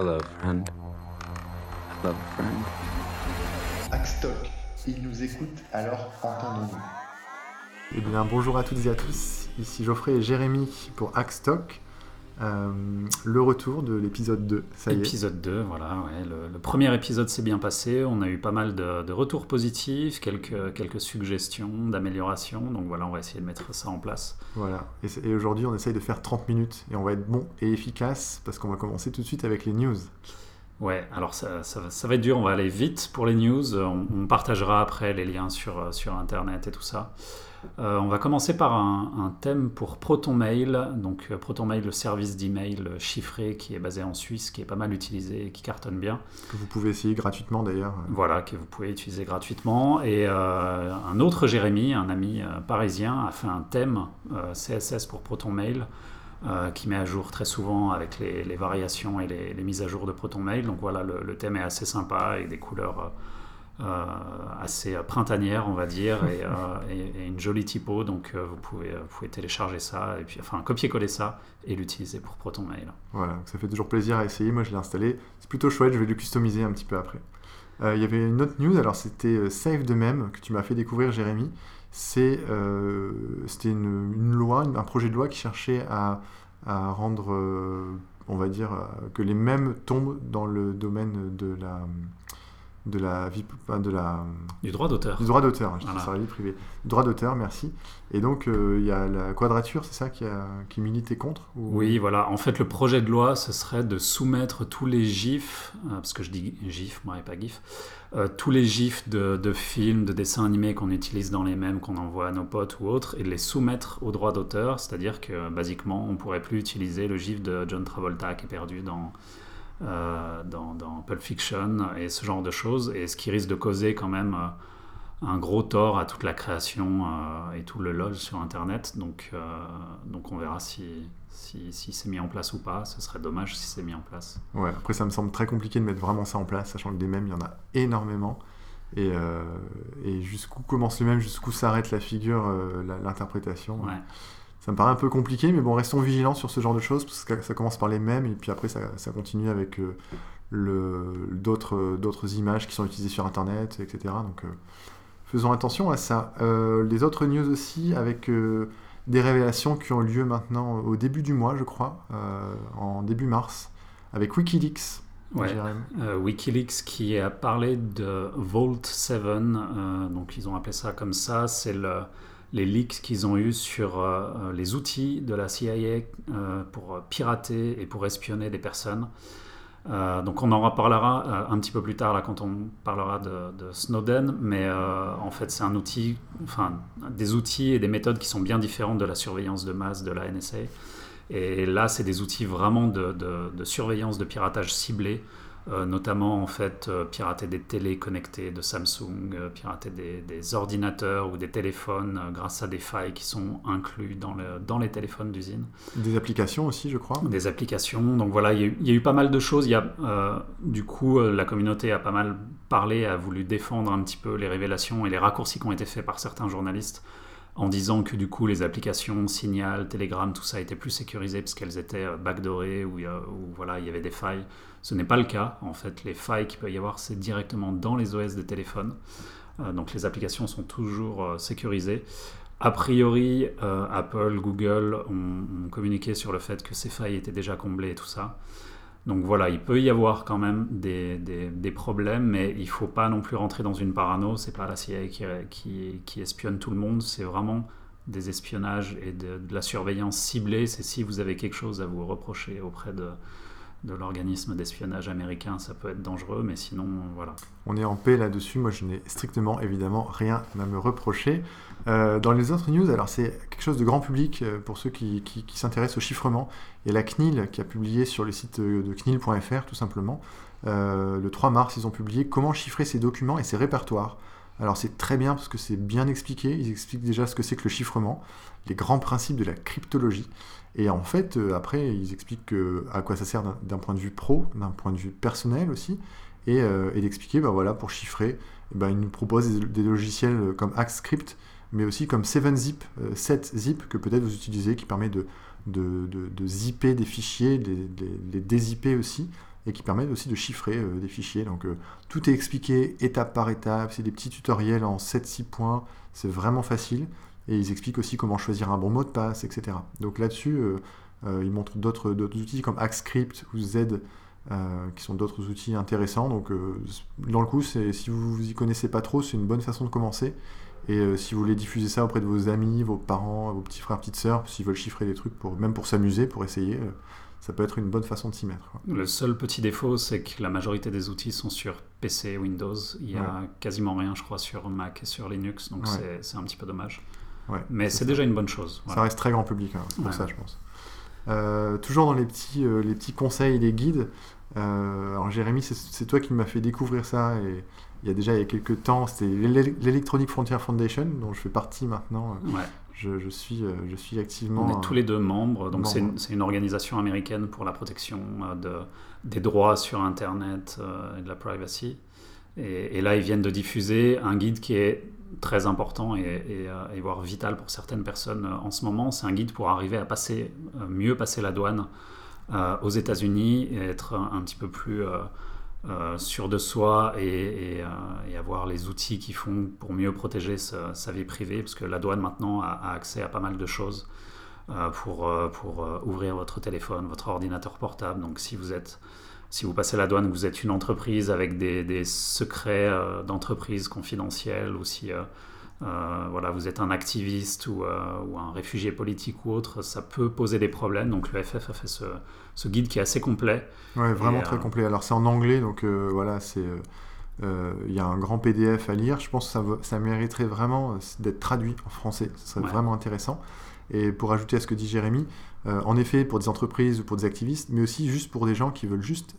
Hello, friend. Hello, friend. Axstock, il nous écoute, alors entendons-nous. Eh bien, bonjour à toutes et à tous. Ici Geoffrey et Jérémy pour Hackstock. Euh, le retour de l'épisode 2, ça y est. Épisode 2, voilà. ouais. Le, le premier épisode s'est bien passé. On a eu pas mal de, de retours positifs, quelques, quelques suggestions d'amélioration. Donc voilà, on va essayer de mettre ça en place. Voilà. Et, aujourd'hui, on essaye de faire 30 minutes et on va être bon et efficace parce qu'on va commencer tout de suite avec les news. Ouais, alors ça, ça, va- ça va être dur. On va aller vite pour les news. On, on partagera après les liens sur, sur Internet et tout ça. Euh, on va commencer par un, un thème pour ProtonMail. Donc euh, ProtonMail, le service d'email chiffré qui est basé en Suisse, qui est pas mal utilisé et qui cartonne bien. Que vous pouvez essayer gratuitement d'ailleurs. Voilà, que vous pouvez utiliser gratuitement. Et euh, un autre Jérémy, un ami euh, parisien, a fait un thème euh, CSS pour ProtonMail euh, qui met à jour très souvent avec les, les variations et les, les mises à jour de ProtonMail. Donc voilà, le, le thème est assez sympa avec des couleurs euh, euh, assez printanières, on va dire, et, euh, une jolie typo. Donc euh, vous, pouvez, télécharger ça, et puis enfin copier-coller ça et l'utiliser pour ProtonMail. Voilà, ça fait toujours plaisir à essayer. Moi, je l'ai installé. C'est plutôt chouette, je vais le customiser un petit peu après. Euh, Il y avait une autre news, alors c'était euh, Save de même que tu m'as fait découvrir, Jérémy. C'est, euh, C'était une, loi, un projet de loi qui cherchait à, à rendre, euh, on va dire, euh, que les mêmes tombent dans le domaine de la, de la vie, de la, Du droit d'auteur. du droit d'auteur. hein, Voilà. ça, la vie privée. Droit d'auteur, merci. Et donc, euh, il y a la quadrature, c'est ça qui, a, qui militait contre ou- Oui, voilà. En fait, le projet de loi, ce serait de soumettre tous les GIFs, euh, parce que je dis GIF, moi, et pas GIF, euh, tous les GIFs de, de films, de dessins animés qu'on utilise dans les mêmes, qu'on envoie à nos potes ou autres, et de les soumettre au droit d'auteur. C'est-à-dire que, basiquement, on pourrait plus utiliser le GIF de John Travolta qui est perdu dans, euh, dans, dans Pulp Fiction et ce genre de choses, et ce qui risque de causer quand même euh, un gros tort à toute la création euh, et tout le lol sur Internet. Donc, donc on verra si, si, si c'est mis en place ou pas. Ce serait dommage si c'est mis en place. Ouais, après ça me semble très compliqué de mettre vraiment ça en place, sachant que des mèmes, il y en a énormément. Et, euh, et jusqu'où commence le mème, jusqu'où s'arrête la figure, euh, l'interprétation. Ouais. Ça me paraît un peu compliqué, mais bon, restons vigilants sur ce genre de choses, parce que ça commence par les mèmes, et puis après ça, ça continue avec euh, le- d'autres d'autres images qui sont utilisées sur Internet, etc. Donc euh, faisons attention à ça. Euh, les autres news aussi, avec des révélations qui ont lieu maintenant au début du mois, je crois, en début mars, avec Wikileaks. Ouais. Euh, Wikileaks qui a parlé de Vault 7, euh, donc ils ont appelé ça comme ça, c'est le- les leaks qu'ils ont eus sur euh, euh, les outils de la CIA euh, pour pirater et pour espionner des personnes. Donc on en reparlera un petit peu plus tard là quand on parlera de, de Snowden, mais en fait c'est un outil, enfin des outils et des méthodes qui sont bien différentes de la surveillance de masse de la NSA. Et là, c'est des outils vraiment de surveillance de piratage ciblé, euh, notamment en fait euh, pirater des télés connectées de Samsung, euh, pirater des, des ordinateurs ou des téléphones grâce à des failles qui sont inclus dans, le- dans les téléphones d'usine Des applications aussi, je crois. des applications. Donc voilà, il y, a eu, il y a eu pas mal de choses. Il y a, du coup, la communauté a pas mal parlé, a voulu défendre un petit peu les révélations et les raccourcis qui ont été faits par certains journalistes en disant que du coup les applications Signal, Telegram, tout ça était plus sécurisé parce qu'elles étaient backdoorées ou voilà, il y avait des failles. Ce n'est pas le cas. En fait, les failles qu'il peut y avoir, c'est directement dans les OS des téléphones. Euh, donc les applications sont toujours euh, sécurisées. A priori, euh, Apple, Google ont, communiqué sur le fait que ces failles étaient déjà comblées et tout ça. Donc voilà, il peut y avoir quand même des, problèmes, mais il faut pas non plus rentrer dans une parano. C'est pas la CIA qui, espionne tout le monde, c'est vraiment des espionnages et de la surveillance ciblée. C'est si vous avez quelque chose à vous reprocher auprès de, de l'organisme d'espionnage américain, ça peut être dangereux, mais sinon, voilà. On est en paix là-dessus. Moi, je n'ai strictement, évidemment, rien à me reprocher. Euh, dans les autres news, alors c'est quelque chose de grand public euh, pour ceux qui, s'intéressent au chiffrement. A la CNIL qui a publié sur le site euh, de CNIL.fr, tout simplement. Le 3 mars, ils ont publié comment chiffrer ces documents et ces répertoires. Alors c'est très bien parce que c'est bien expliqué. Ils expliquent déjà ce que c'est que le chiffrement, les grands principes de la cryptologie. Et en fait, euh, après, ils expliquent que- à quoi ça sert d'un- point de vue pro, d'un point de vue personnel aussi et, euh, d'expliquer, bah voilà, pour chiffrer, eh ben, ils nous proposent des, logiciels euh, comme AxeScript, mais aussi comme 7zip, euh, 7zip que peut-être vous utilisez, qui permet de, de, de- zipper des fichiers, de les dézipper aussi. Et qui permet aussi de chiffrer euh, des fichiers. Donc euh, tout est expliqué étape par étape, c'est des petits tutoriels en 7-6 points, c'est vraiment facile. Et ils expliquent aussi comment choisir un bon mot de passe, etc. Donc là-dessus, euh, ils montrent d'autres outils comme AxScript ou Z, qui sont d'autres outils intéressants. Donc dans le coup, si vous vous y connaissez pas trop, c'est une bonne façon de commencer. Et si vous voulez diffuser ça auprès de vos amis, vos parents, vos petits frères, petites sœurs, s'ils veulent chiffrer des trucs, pour, même pour s'amuser, pour essayer, ça peut être une bonne façon de s'y mettre. Le seul petit défaut, c'est que la majorité des outils sont sur PC et Windows. Il y a quasiment rien, je crois, sur Mac et sur Linux, donc c'est un petit peu dommage. Mais c'est déjà une bonne chose. Ça reste très grand public, hein, c'est pour ça, je pense. Euh, toujours dans les petits, euh, les petits conseils et les guides. Euh, alors Jérémy, c'est toi qui m'as fait découvrir ça et il y a déjà il y a quelques temps, c'était l'Electronic Frontier Foundation dont je fais partie maintenant. Ouais je, suis, euh, je suis activement. On est tous les deux membres, donc c'est une, organisation américaine pour la protection euh, de, des droits sur Internet euh, et de la privacy. Et, là, ils viennent de diffuser un guide qui est très important et, et, voire vital pour certaines personnes en ce moment. C'est un guide pour arriver à passer, mieux passer la douane aux États-Unis et être un, petit peu plus euh, sûr de soi et, euh, et, avoir les outils qui font pour mieux protéger sa, vie privée, parce que la douane maintenant a, accès à pas mal de choses euh, pour, pour ouvrir votre téléphone, votre ordinateur portable. Donc si vous êtes si vous passez la douane, vous êtes une entreprise avec des, des secrets d'entreprise confidentiels, ou si voilà, vous êtes un activiste ou, un réfugié politique ou autre, ça peut poser des problèmes. Donc le FF a fait ce, ce guide qui est assez complet. Ouais, vraiment très euh, complet. Alors c'est en anglais, donc euh, voilà, c'est euh, il y a un grand PDF à lire. Je pense que ça, ça mériterait vraiment d'être traduit en français. Ce serait vraiment intéressant. Et pour ajouter à ce que dit Jérémy, en effet, pour des entreprises ou pour des activistes, mais aussi juste pour des gens qui veulent juste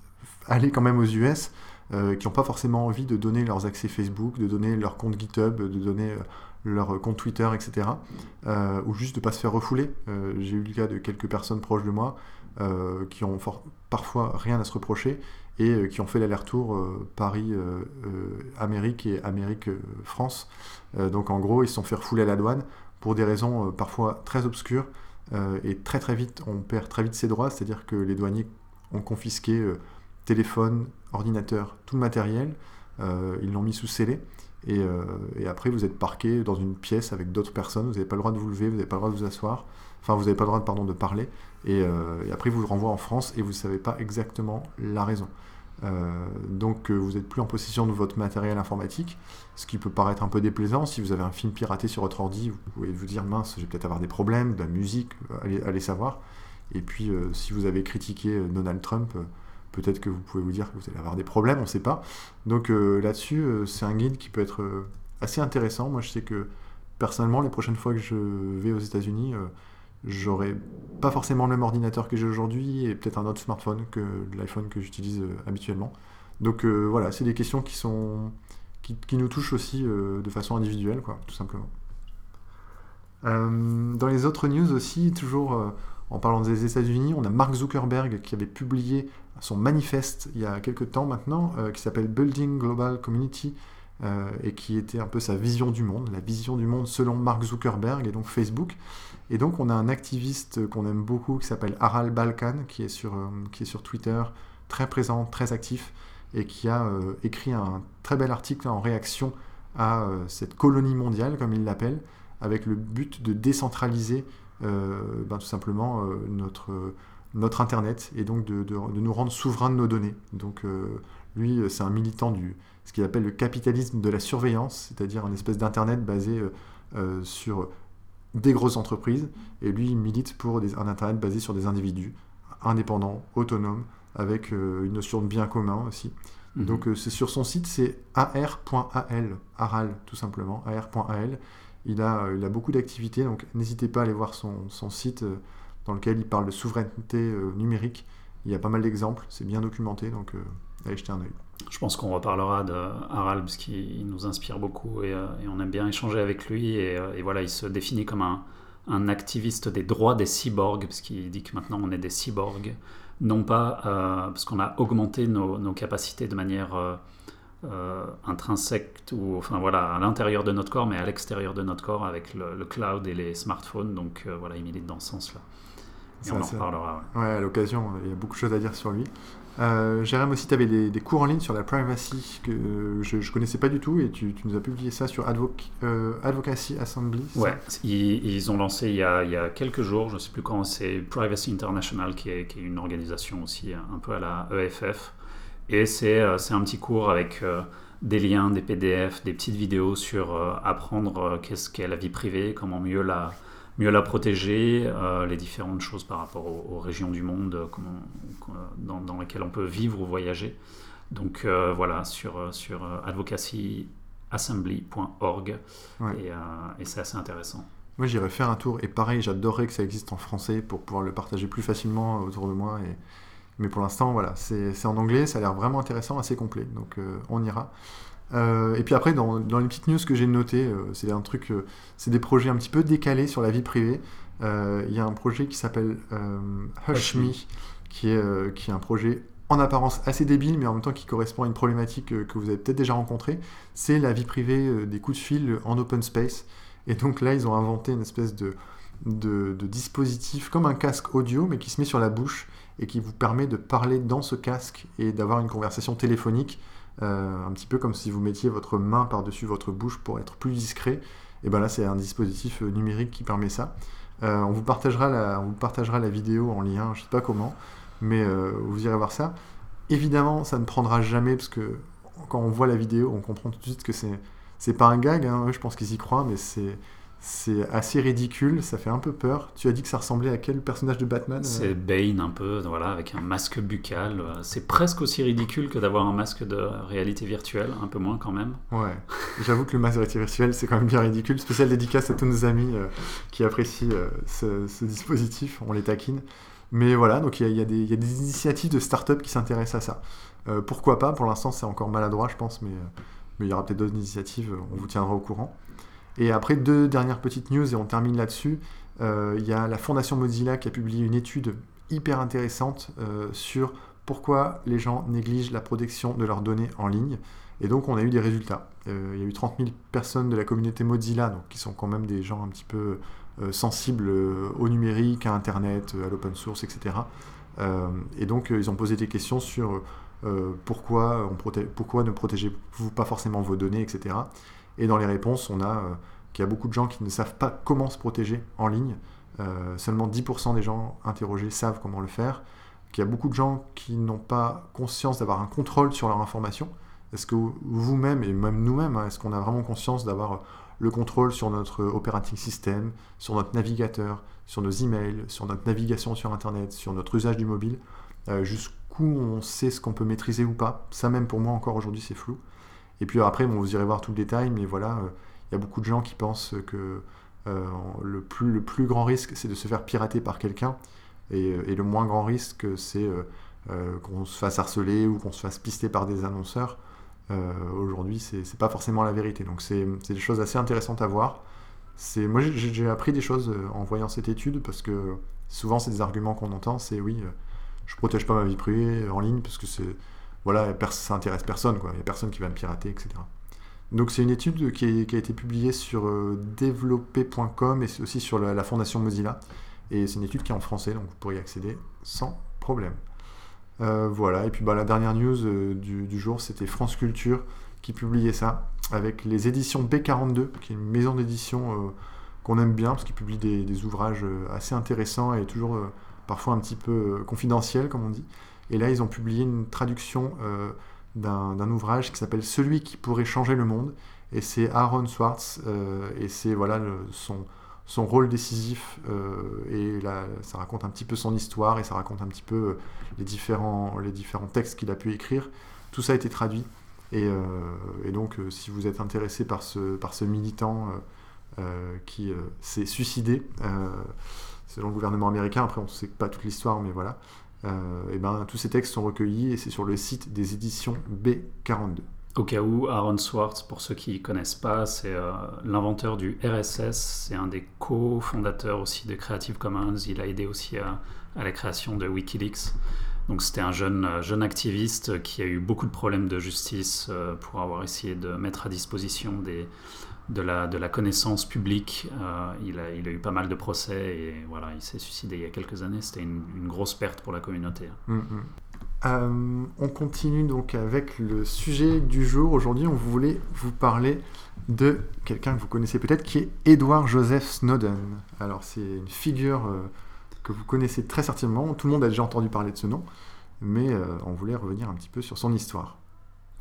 aller quand même aux US, qui n'ont pas forcément envie de donner leurs accès Facebook, de donner leur compte GitHub, de donner leur compte Twitter, etc. ou juste de ne pas se faire refouler. J'ai eu le cas de quelques personnes proches de moi qui ont parfois rien à se reprocher et euh, qui ont fait l'aller-retour euh, Paris-Amérique et Amérique-France. donc en gros, ils se sont fait refouler à la douane pour des raisons parfois très obscures et très très vite, on perd très vite ses droits, c'est-à-dire que les douaniers ont confisqué téléphone, ordinateur, tout le matériel, ils l'ont mis sous scellé. Et, et, après, vous êtes parqué dans une pièce avec d'autres personnes, vous n'avez pas le droit de vous lever, vous n'avez pas le droit de vous asseoir, enfin, vous n'avez pas le droit pardon, de parler. Euh, et, après, vous le renvoie en France et vous ne savez pas exactement la raison. Euh, donc, euh, vous n'êtes plus en possession de votre matériel informatique, ce qui peut paraître un peu déplaisant. Si vous avez un film piraté sur votre ordi, vous pouvez vous dire mince, je vais peut-être avoir des problèmes, de la musique, allez, allez savoir. Et puis, si vous avez critiqué Donald Trump, peut-être que vous pouvez vous dire que vous allez avoir des problèmes, on ne sait pas. Donc là-dessus, c'est un guide qui peut être assez intéressant. Moi, je sais que personnellement, les prochaines fois que je vais aux États-Unis, j'aurais pas forcément le même ordinateur que j'ai aujourd'hui et peut-être un autre smartphone que l'iPhone que j'utilise euh, habituellement. Donc euh, voilà, c'est des questions qui sont qui, nous touchent aussi euh, de façon individuelle, quoi, tout simplement. dans les autres news aussi, toujours en parlant des États-Unis, on a Mark Zuckerberg qui avait publié son manifeste il y a quelques temps maintenant, qui s'appelle Building Global Community, et qui était un peu sa vision du monde, la vision du monde selon Mark Zuckerberg et donc Facebook. Et donc on a un activiste qu'on aime beaucoup qui s'appelle Aral Balkan, qui est, sur, euh, qui est sur Twitter, très présent, très actif, et qui a euh, écrit un très bel article en réaction à euh, cette colonie mondiale, comme il l'appelle, avec le but de décentraliser ben, tout simplement notre, notre Internet et donc de, de, nous rendre souverains de nos données. Donc lui, c'est un militant du ce qu'il appelle le capitalisme de la surveillance, c'est-à-dire un espèce d'Internet basé sur des grosses entreprises, et lui, il milite pour un Internet basé sur des individus, indépendants, autonomes, avec euh, une notion de bien commun aussi. Mhm. Donc euh, c'est sur son site, c'est ar.al, aral tout simplement, ar.al. Il a, euh, il a beaucoup d'activités, donc n'hésitez pas à aller voir son, son site dans lequel il parle de souveraineté numérique. Il y a pas mal d'exemples, c'est bien documenté, donc allez jeter un œil. Je pense qu'on reparlera de Harald parce qu'il nous inspire beaucoup et, euh, on aime bien échanger avec lui. Euh, et, voilà, il se définit comme un, activiste des droits des cyborgs parce qu'il dit que maintenant on est des cyborgs, non pas euh, parce qu'on a augmenté nos, nos, capacités de manière intrinsèque ou enfin voilà à l'intérieur de notre corps, mais à l'extérieur de notre corps avec le, cloud et les smartphones. Donc voilà, il milite dans ce sens-là. Et on en reparlera. Ouais. à l'occasion, il y a beaucoup de choses à dire sur lui. Euh, Jérém aussi, tu avais des, des cours en ligne sur la privacy que je ne connaissais pas du tout et tu, tu nous as publié ça sur Advoc- euh, Advocacy Assembly. Ouais, ils, ils ont lancé il y, a, il y a quelques jours, je ne sais plus quand, c'est Privacy International, qui est, qui est une organisation aussi un peu à la EFF. Et c'est euh, c'est un petit cours avec euh, des liens, des PDF, des petites vidéos sur euh, apprendre euh, qu'est-ce qu'est la vie privée, comment mieux la, mieux la protéger, euh, les différentes choses par rapport aux, aux régions du monde euh, comment, euh, dans, dans lesquelles on peut vivre ou voyager. Donc euh, voilà, sur, sur advocacyassembly.org. Ouais. Et, euh, et c'est assez intéressant. Moi, j'irais faire un tour. Et pareil, j'adorerais que ça existe en français pour pouvoir le partager plus facilement autour de moi. Et... Mais pour l'instant, voilà, c'est c'est en anglais. Ça a l'air vraiment intéressant, assez complet. Donc, euh, on ira. Euh, et puis après, dans, dans les petites news que j'ai notées, euh, c'est un truc, euh, c'est des projets un petit peu décalés sur la vie privée. Il y a un projet qui s'appelle Hush Hush Me. Qui est, qui est un projet en apparence assez débile, mais en même temps qui correspond à une problématique que vous avez peut-être déjà rencontrée. C'est la vie privée des coups de fil en open space. Et donc là, ils ont inventé une espèce de, de, de dispositif comme un casque audio, mais qui se met sur la bouche et qui vous permet de parler dans ce casque et d'avoir une conversation téléphonique, euh, un petit peu comme si vous mettiez votre main par-dessus votre bouche pour être plus discret. Et ben là, c'est un dispositif euh, numérique qui permet ça. Euh, on, vous partagera la, vidéo en lien, je sais pas comment, mais vous irez voir ça. Évidemment, ça ne prendra jamais parce que quand on voit la vidéo, on comprend tout de suite que c'est c'est pas un gag. hein, je pense qu'ils y croient, mais c'est c'est assez ridicule. Ça fait un peu peur. Tu as dit que ça ressemblait à quel personnage de Batman euh C'est Bane un peu, voilà, avec un masque buccal. Euh, C'est presque aussi ridicule que d'avoir un masque de réalité virtuelle, un peu moins quand même. Ouais. J'avoue que le masque de réalité virtuelle, c'est quand même bien ridicule. Spécial dédicace à tous nos amis euh, qui apprécient euh, ce, ce dispositif. On les taquine. Mais voilà, donc il y, a- y des- il y a des initiatives de start-up qui s'intéressent à ça. Euh, pourquoi pas Pour l'instant, c'est encore maladroit, je pense, mais, mais il y aura peut-être d'autres initiatives. On vous tiendra au courant. Et après, deux dernières petites news et on termine là-dessus. Euh, Il y a la Fondation Mozilla qui a publié une étude hyper intéressante euh, sur pourquoi les gens négligent la protection de leurs données en ligne. Et donc, on a eu des résultats. Euh, il y a eu 30 000 personnes de la communauté Mozilla, donc, qui sont quand même des gens un petit peu sensibles au numérique, à Internet, à l'open source, etc. Et donc, ils ont posé des questions sur pourquoi, on pourquoi ne protégez-vous pas forcément vos données, etc. Et dans les réponses, on a euh, qu'il y a beaucoup de gens qui ne savent pas comment se protéger en ligne. Euh, seulement 10% des gens interrogés savent comment le faire. Qu'il y a beaucoup de gens qui n'ont pas conscience d'avoir un contrôle sur leur information. Est-ce que vous-même, et même nous-mêmes, hein, est-ce qu'on a vraiment conscience d'avoir le contrôle sur notre operating system, sur notre navigateur, sur nos emails, sur notre navigation sur Internet, sur notre usage du mobile? Euh, Jusqu'où on sait ce qu'on peut maîtriser ou pas? Ça même pour moi encore aujourd'hui c'est flou. Et puis après, bon, vous irez voir tout le détail, mais voilà, euh, il y a beaucoup de gens qui pensent que euh, le, plus, le plus grand risque, c'est de se faire pirater par quelqu'un, et, et le moins grand risque, c'est euh, euh, qu'on se fasse harceler ou qu'on se fasse pister par des annonceurs. Euh, Aujourd'hui, c'est pas forcément la vérité. Donc, c'est des choses assez intéressantes à voir. Moi, j'ai- appris des choses euh, en voyant cette étude parce que souvent, c'est des arguments qu'on entend. C'est oui, euh, je protège pas ma vie privée en ligne parce que c'est voilà, ça intéresse personne, quoi. Il y a personne qui va me pirater, etc. Donc c'est une étude qui, a été publiée sur euh, développé.com et aussi sur la, fondation Mozilla. Et c'est une étude qui est en français, donc vous pourriez y accéder sans problème. Euh, voilà, et puis bah, la dernière news euh, du, jour, c'était France Culture qui publiait ça, avec les éditions B42, qui est une maison d'édition euh, qu'on aime bien, parce qu'ils publient des, ouvrages assez intéressants et toujours parfois un petit peu confidentiels, comme on dit. Et là, ils ont publié une traduction euh, d'un ouvrage qui s'appelle Celui qui pourrait changer le monde. Et c'est Aaron Swartz, euh, et c'est voilà son, rôle décisif. euh, et là, ça raconte un petit peu son histoire, et ça raconte un petit peu les différents, les différents textes qu'il a pu écrire. Tout ça a été traduit. Et, donc, si vous êtes intéressé par ce, par ce militant qui s'est suicidé, selon le gouvernement américain, après on ne sait pas toute l'histoire, mais voilà, et ben, tous ces textes sont recueillis et c'est sur le site des éditions B42. Au cas où, Aaron Swartz, pour ceux qui ne connaissent pas, c'est euh, l'inventeur du RSS, c'est un des co-fondateurs aussi de Creative Commons, il a aidé aussi à, la création de Wikileaks. Donc c'était un jeune, euh, jeune activiste qui a eu beaucoup de problèmes de justice euh, pour avoir essayé de mettre à disposition des, de, la, de la connaissance publique. Euh, il, a, il a eu pas mal de procès et voilà, il s'est suicidé il y a quelques années. C'était une, grosse perte pour la communauté. Mm, mm. Euh, on continue donc avec le sujet du jour. Aujourd'hui, on voulait vous parler de quelqu'un que vous connaissez peut-être, qui est Edward Joseph Snowden. Alors, c'est une figure euh, que vous connaissez très certainement. Tout le monde a déjà entendu parler de ce nom, mais on voulait revenir un petit peu sur son histoire.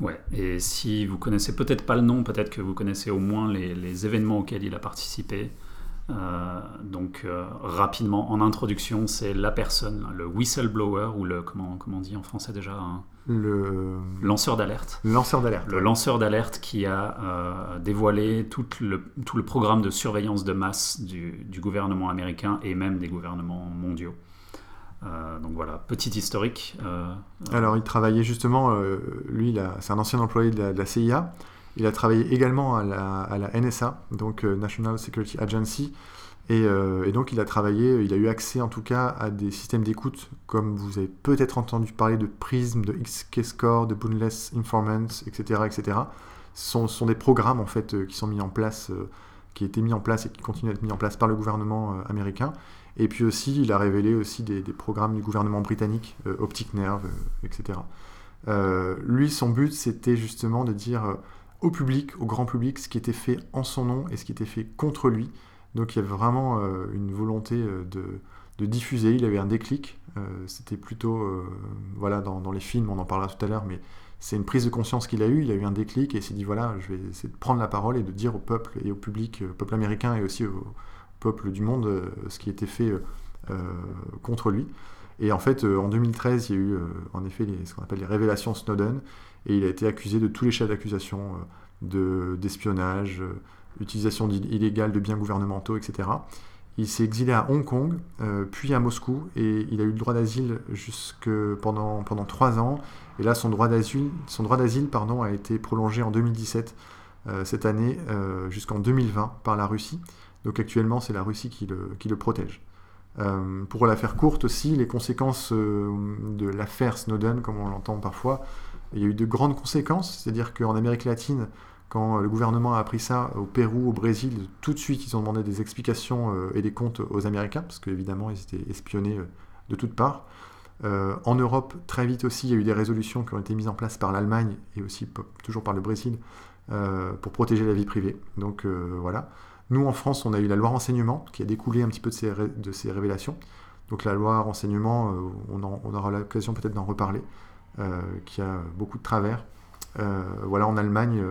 Ouais, et si vous connaissez peut-être pas le nom, peut-être que vous connaissez au moins les, les événements auxquels il a participé. Euh, donc euh, rapidement en introduction, c'est la personne, le whistleblower ou le comment comment on dit en français déjà Le lanceur d'alerte. lanceur d'alerte. Le lanceur d'alerte qui a euh, dévoilé tout le, tout le programme de surveillance de masse du, du gouvernement américain et même des gouvernements mondiaux. Euh, donc voilà, petit historique. euh, Alors, il travaillait justement, euh, lui, c'est un ancien employé de la, CIA. Il a travaillé également à la, NSA, donc euh, National Security Agency. Et, euh, donc, il a travaillé, il a eu accès en tout cas à des systèmes d'écoute, comme vous avez peut-être entendu parler de Prism, de XKeyscore, de Boundless Informants, etc. etc. Ce sont, sont des programmes en fait euh, qui sont mis en place, euh, qui étaient mis en place et qui continuent à être mis en place par le gouvernement euh, américain. Et puis aussi, il a révélé aussi des, programmes du gouvernement britannique, euh, Optic Nerve, euh, etc. Euh, lui, son but, c'était justement de dire euh, au public, au grand public, ce qui était fait en son nom et ce qui était fait contre lui. Donc il y avait vraiment une volonté de, diffuser. Il avait un déclic. C'était plutôt, voilà, dans, les films, on en parlera tout à l'heure, mais c'est une prise de conscience qu'il a eue. Il a eu un déclic et il s'est dit voilà, je vais essayer de prendre la parole et de dire au peuple et au public, au peuple américain et aussi au peuple du monde, euh, ce qui était fait euh, euh, contre lui. Et en fait, en 2013, il y a eu en effet ce qu'on appelle les révélations Snowden, et il a été accusé de tous les chefs d'accusation de- d'espionnage, utilisation illégale de biens gouvernementaux, etc. Il s'est exilé à Hong Kong, puis à Moscou, et il a eu le droit d'asile jusque pendant, pendant trois ans. Et là, son droit d'asile, a été prolongé en 2017, euh, cette année, jusqu'en 2020 par la Russie. Donc actuellement, c'est la Russie qui le, protège. Euh, pour la faire courte aussi, les conséquences euh, de l'affaire Snowden, comme on l'entend parfois, il y a eu de grandes conséquences, c'est-à-dire qu'en Amérique latine, quand le gouvernement a appris ça au Pérou, au Brésil, tout de suite ils ont demandé des explications euh, et des comptes aux Américains, parce qu'évidemment ils étaient espionnés de toutes parts. En Europe, très vite aussi, il y a eu des résolutions qui ont été mises en place par l'Allemagne et aussi toujours par le Brésil pour protéger la vie privée. Donc voilà. Nous, en France, on a eu la loi renseignement qui a découlé un petit peu de ces, révélations. Donc la loi renseignement, euh, on, aura l'occasion peut-être d'en reparler, euh, qui a beaucoup de travers. Euh, voilà, en Allemagne,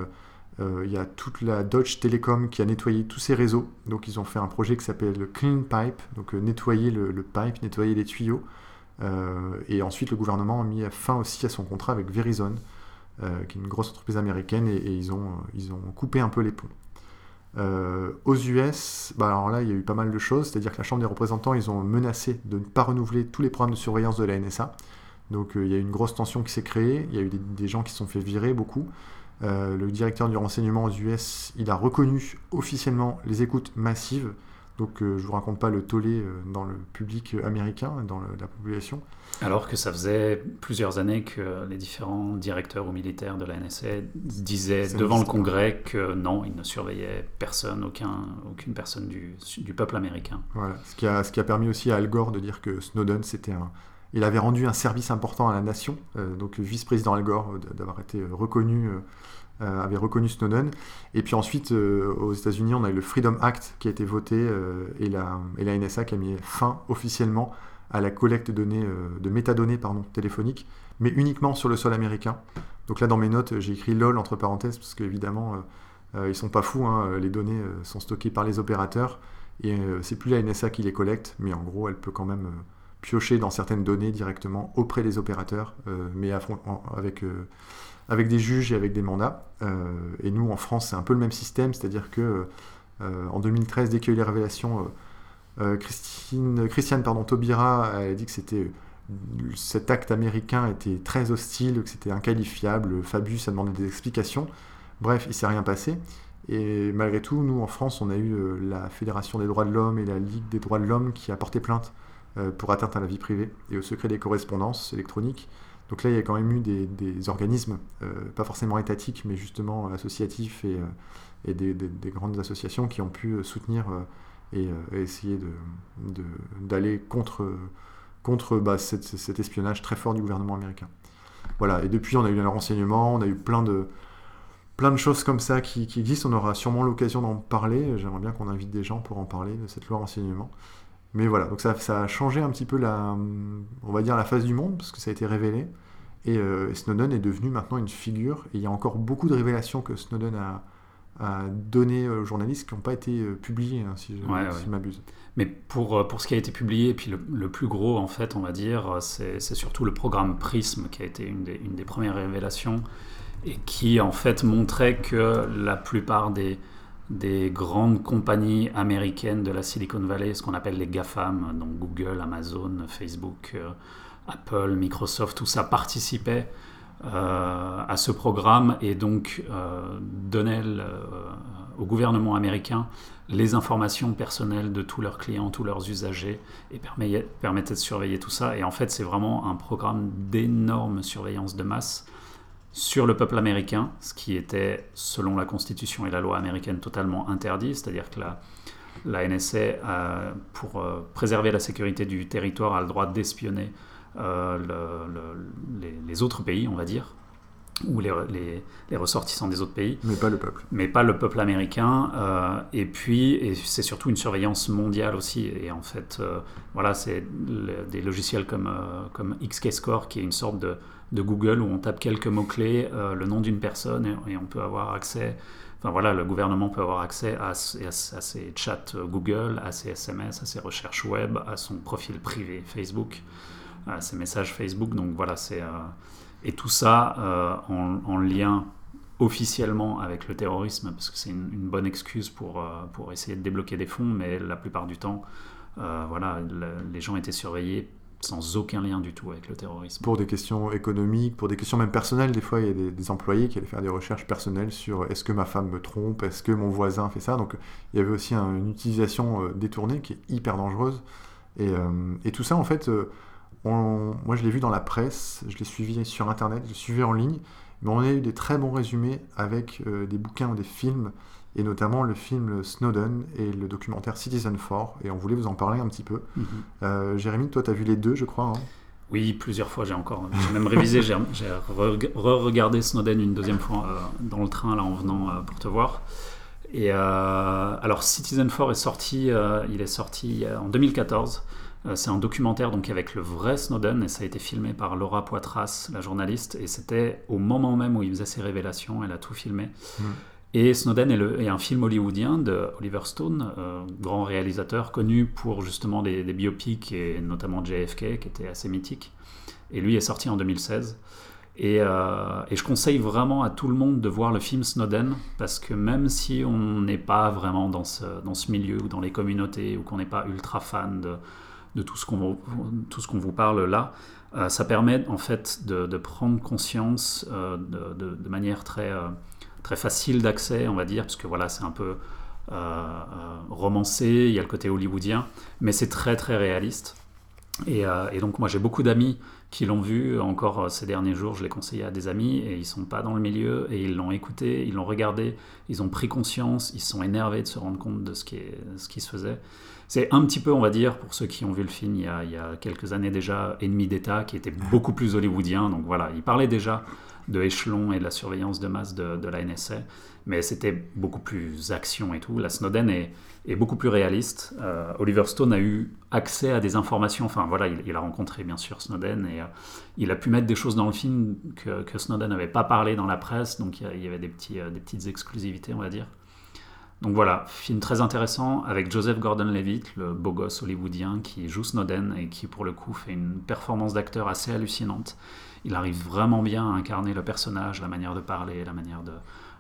il y a toute la Deutsche Telekom qui a nettoyé tous ces réseaux. Donc ils ont fait un projet qui s'appelle le Clean Pipe, donc nettoyer le, pipe, nettoyer les tuyaux. Et ensuite, le gouvernement a mis fin aussi à son contrat avec Verizon, qui est une grosse entreprise américaine, et, et ils, ont, ils ont coupé un peu les ponts. Euh, aux US, bah alors là, il y a eu pas mal de choses, c'est-à-dire que la Chambre des représentants, ils ont menacé de ne pas renouveler tous les programmes de surveillance de la NSA. Donc euh, il y a eu une grosse tension qui s'est créée, il y a eu des, gens qui se sont fait virer, beaucoup. Euh, le directeur du renseignement aux US, il a reconnu officiellement les écoutes massives. Donc euh, je vous raconte pas le tollé euh, dans le public américain, dans le- la population. Alors que ça faisait plusieurs années que les différents directeurs ou militaires de la NSA disaient devant le. Congrès que non, ils ne surveillaient personne, aucun, aucune personne du, du peuple américain. Voilà. Ce, qui a, ce qui a permis aussi à Al Gore de dire que Snowden, c'était un. Il avait rendu un service important à la nation. Euh, donc, vice-président Al Gore, euh, d'avoir été reconnu, euh, avait reconnu Snowden. Et puis ensuite, euh, aux États-Unis, on a eu le Freedom Act qui a été voté euh, et, la, NSA qui a mis fin officiellement à la collecte de données, euh, de métadonnées pardon, téléphoniques, mais uniquement sur le sol américain. Donc là, dans mes notes, j'ai écrit LOL entre parenthèses, parce qu'évidemment, euh, euh, ils sont pas fous, hein, les données euh, sont stockées par les opérateurs. Et euh, c'est plus la NSA qui les collecte, mais en gros, elle peut quand même euh, piocher dans certaines données directement auprès des opérateurs, euh, mais avec, euh, avec des juges et avec des mandats. Euh, et nous, en France, c'est un peu le même système, c'est-à-dire que euh, en 2013, dès qu'il y a eu les révélations, euh, Christiane pardon, Taubira a dit que c'était cet acte américain était très hostile, que c'était inqualifiable. Fabius a demandé des explications. Bref, il s'est rien passé. Et malgré tout, nous en France, on a eu la Fédération des droits de l'homme et la Ligue des droits de l'homme qui a porté plainte pour atteinte à la vie privée et au secret des correspondances électroniques. Donc là, il y a quand même eu des, organismes, euh, pas forcément étatiques, mais justement associatifs et, euh, des, des- des grandes associations qui ont pu euh, soutenir euh, et, euh, essayer d'aller contre, contre bah, cet espionnage très fort du gouvernement américain. voilà. Et depuis, on a eu le renseignement, on a eu plein de, plein de choses comme ça qui existent. On aura sûrement l'occasion d'en parler. J'aimerais bien qu'on invite des gens pour en parler de cette loi renseignement. Mais voilà, donc ça, ça a changé un petit peu la, on va dire la face du monde parce que ça a été révélé. Et euh, Snowden est devenu maintenant une figure. Et il y a encore beaucoup de révélations que Snowden a, a données aux journalistes qui n'ont pas été euh, publiées, hein, si je Ouais, si ouais. je m'abuse. Mais pour, euh, pour ce qui a été publié, et puis le, le plus gros, en fait, on va dire, c'est c'est surtout le programme PRISM qui a été une des, une des premières révélations et qui, en fait, montrait que la plupart des, des grandes compagnies américaines de la Silicon Valley, ce qu'on appelle les GAFAM, donc Google, Amazon, Facebook, euh, Apple, Microsoft, tout ça participait euh, à ce programme et donc euh, donnait euh, au gouvernement américain les informations personnelles de tous leurs clients, tous leurs usagers, et permet- permettait de surveiller tout ça. Et en fait, c'est vraiment un programme d'énorme surveillance de masse sur le peuple américain, ce qui était, selon la Constitution et la loi américaine, totalement interdit. C'est-à-dire que la, NSA, euh, pour euh, préserver la sécurité du territoire, a le droit d'espionner euh, le- le- les, les autres pays, on va dire, ou les, les- les ressortissants des autres pays Mais pas le peuple. mais pas le peuple américain. euh, et puis, et c'est surtout une surveillance mondiale aussi. Et en fait, euh, voilà, c'est le- des logiciels comme, euh, comme XKScore, qui est une sorte de, de Google où on tape quelques mots-clés, euh, le nom d'une personne, et, et on peut avoir accès. Enfin voilà, le gouvernement peut avoir accès à, à- à ses chats Google, à ses SMS, à ses recherches web, à son profil privé Facebook, à ses messages Facebook. Donc voilà, c'est. Et tout ça euh, en, en lien officiellement avec le terrorisme, parce que c'est une, bonne excuse pour, euh, pour essayer de débloquer des fonds, mais la plupart du temps, euh, voilà, le- les gens étaient surveillés sans aucun lien du tout avec le terrorisme. Pour des questions économiques, pour des questions même personnelles, des fois il y a des, employés qui allaient faire des recherches personnelles sur est-ce que ma femme me trompe, est-ce que mon voisin fait ça? Donc il y avait aussi un- une utilisation détournée qui est hyper dangereuse. Et, tout ça, en fait, on- moi je l'ai vu dans la presse, je l'ai suivi sur internet, je l'ai suivi en ligne, mais on a eu des très bons résumés avec euh, des bouquins ou des films, et notamment le film Snowden et le documentaire Citizen 4, et on voulait vous en parler un petit peu. Euh, Jérémy, toi tu as vu les deux, je crois. hein? Oui, plusieurs fois, j'ai encore, j'ai même révisé, j'ai j'ai re- re-regardé Snowden une deuxième fois euh, dans le train là en venant euh, pour te voir. Et euh, alors Citizen 4 est sorti, euh, il est sorti euh, en 2014. Euh, c'est un documentaire donc avec le vrai Snowden et ça a été filmé par Laura Poitras, la journaliste, et c'était au moment même où il faisait ses révélations, elle a tout filmé. Mhm. Et Snowden est, le- est un film hollywoodien de Oliver Stone, euh, grand réalisateur connu pour justement des, des biopics et notamment JFK qui était assez mythique. Et lui est sorti en 2016. Et, euh, et je conseille vraiment à tout le monde de voir le film Snowden parce que même si on n'est pas vraiment dans ce, dans ce milieu ou dans les communautés ou qu'on n'est pas ultra fan de, de tout ce qu'on vous- vous parle là, euh, ça permet en fait de, prendre conscience euh, de, manière très, euh, très facile d'accès, on va dire, parce que voilà, c'est un peu romancé, il y a le côté hollywoodien, mais c'est très très réaliste. Et, donc moi j'ai beaucoup d'amis qui l'ont vu encore ces derniers jours, je l'ai conseillé à des amis et ils sont pas dans le milieu et ils l'ont écouté, ils l'ont regardé, ils ont pris conscience, ils sont énervés de se rendre compte de ce qui, ce qui se faisait. C'est un petit peu, on va dire, pour ceux qui ont vu le film il y a, il y a quelques années déjà, Ennemi d'État, qui était beaucoup plus hollywoodien. Donc voilà, il parlait déjà de échelon et de la surveillance de masse de, de la NSA, mais c'était beaucoup plus action et tout. La Snowden est, est beaucoup plus réaliste. Euh, Oliver Stone a eu accès à des informations, enfin voilà, il, il a rencontré bien sûr Snowden et euh, il a pu mettre des choses dans le film que, que Snowden n'avait pas parlé dans la presse, donc il y, avait des, petits, euh, des petites exclusivités, on va dire. Donc voilà, film très intéressant avec Joseph Gordon-Levitt, le beau gosse hollywoodien qui joue Snowden et qui pour le coup fait une performance d'acteur assez hallucinante. Il arrive vraiment bien à incarner le personnage, la manière de parler, la manière de,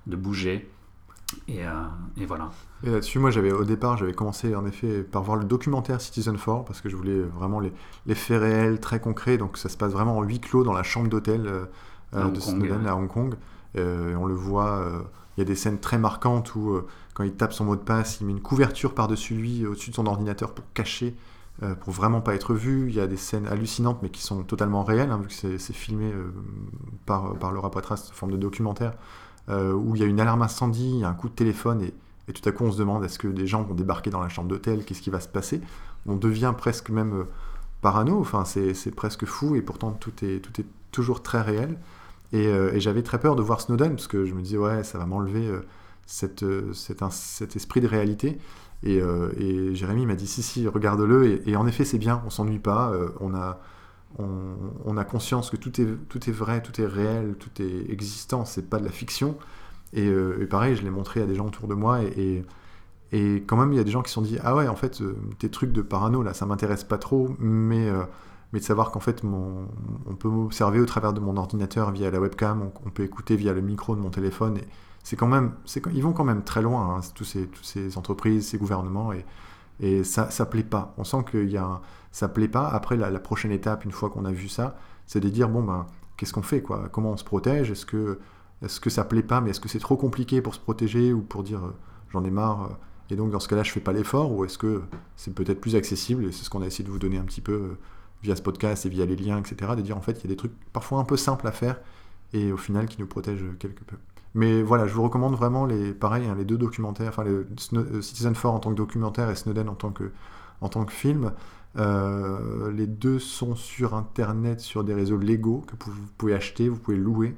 de bouger. Et, euh, et voilà. Et là-dessus, moi, j'avais au départ, j'avais commencé en effet par voir le documentaire Citizen 4 parce que je voulais vraiment les, les faits réels, très concrets. Donc ça se passe vraiment en huis clos dans la chambre d'hôtel euh, euh, de Snowden ouais. à Hong Kong. Euh, et on le voit, y a des scènes très marquantes où euh, quand il tape son mot de passe, il met une couverture par-dessus lui, au-dessus de son ordinateur pour cacher, euh, pour vraiment pas être vu. Il y a des scènes hallucinantes mais qui sont totalement réelles, hein, vu que c'est filmé euh, par, par Laura Poitras sous forme de documentaire, euh, où il y a une alarme incendie, il y a un coup de téléphone et tout à coup, on se demande est-ce que des gens vont débarquer dans la chambre d'hôtel? Qu'est-ce qui va se passer? On devient presque même euh, parano. Enfin, c'est presque fou et pourtant tout est toujours très réel. Et, euh, et j'avais très peur de voir Snowden, parce que je me disais, ouais, ça va m'enlever euh, cette, euh, cet, esprit de réalité. Et, et Jérémy m'a dit, si, si, regarde-le. Et, en effet, c'est bien, on s'ennuie pas. on, a, on, a conscience que tout est, tout est vrai, tout est réel, tout est existant, c'est pas de la fiction. Et, pareil, je l'ai montré à des gens autour de moi. Et, et, quand même, il y a des gens qui se sont dit, ah ouais, en fait, tes trucs de parano, là, ça m'intéresse pas trop, mais... mais de savoir qu'en fait, on peut m'observer au travers de mon ordinateur via la webcam, on, peut écouter via le micro de mon téléphone. C'est quand même, ils vont quand même très loin, hein, tous ces, toutes ces entreprises, ces gouvernements, et, ça, ça plaît pas. On sent qu'il y a, un- ça plaît pas. Après, la, prochaine étape, une fois qu'on a vu ça, c'est de dire bon ben, qu'est-ce qu'on fait, quoi? Comment on se protège? Est-ce que, est-ce que ça plaît pas, mais est-ce que c'est trop compliqué pour se protéger ou pour dire euh, j'en ai marre euh, et donc dans ce cas-là, je fais pas l'effort, ou est-ce que c'est peut-être plus accessible, et c'est ce qu'on a essayé de vous donner un petit peu euh, via ce podcast et via les liens, etc., de dire en fait il y a des trucs parfois un peu simples à faire et au final qui nous protègent quelque peu. Mais voilà, je vous recommande vraiment les, pareil, hein, les deux documentaires, enfin euh, Citizen 4 en tant que documentaire et Snowden en tant que, en tant que film. Euh, les deux sont sur Internet, sur des réseaux légaux que vous pouvez acheter, vous pouvez louer.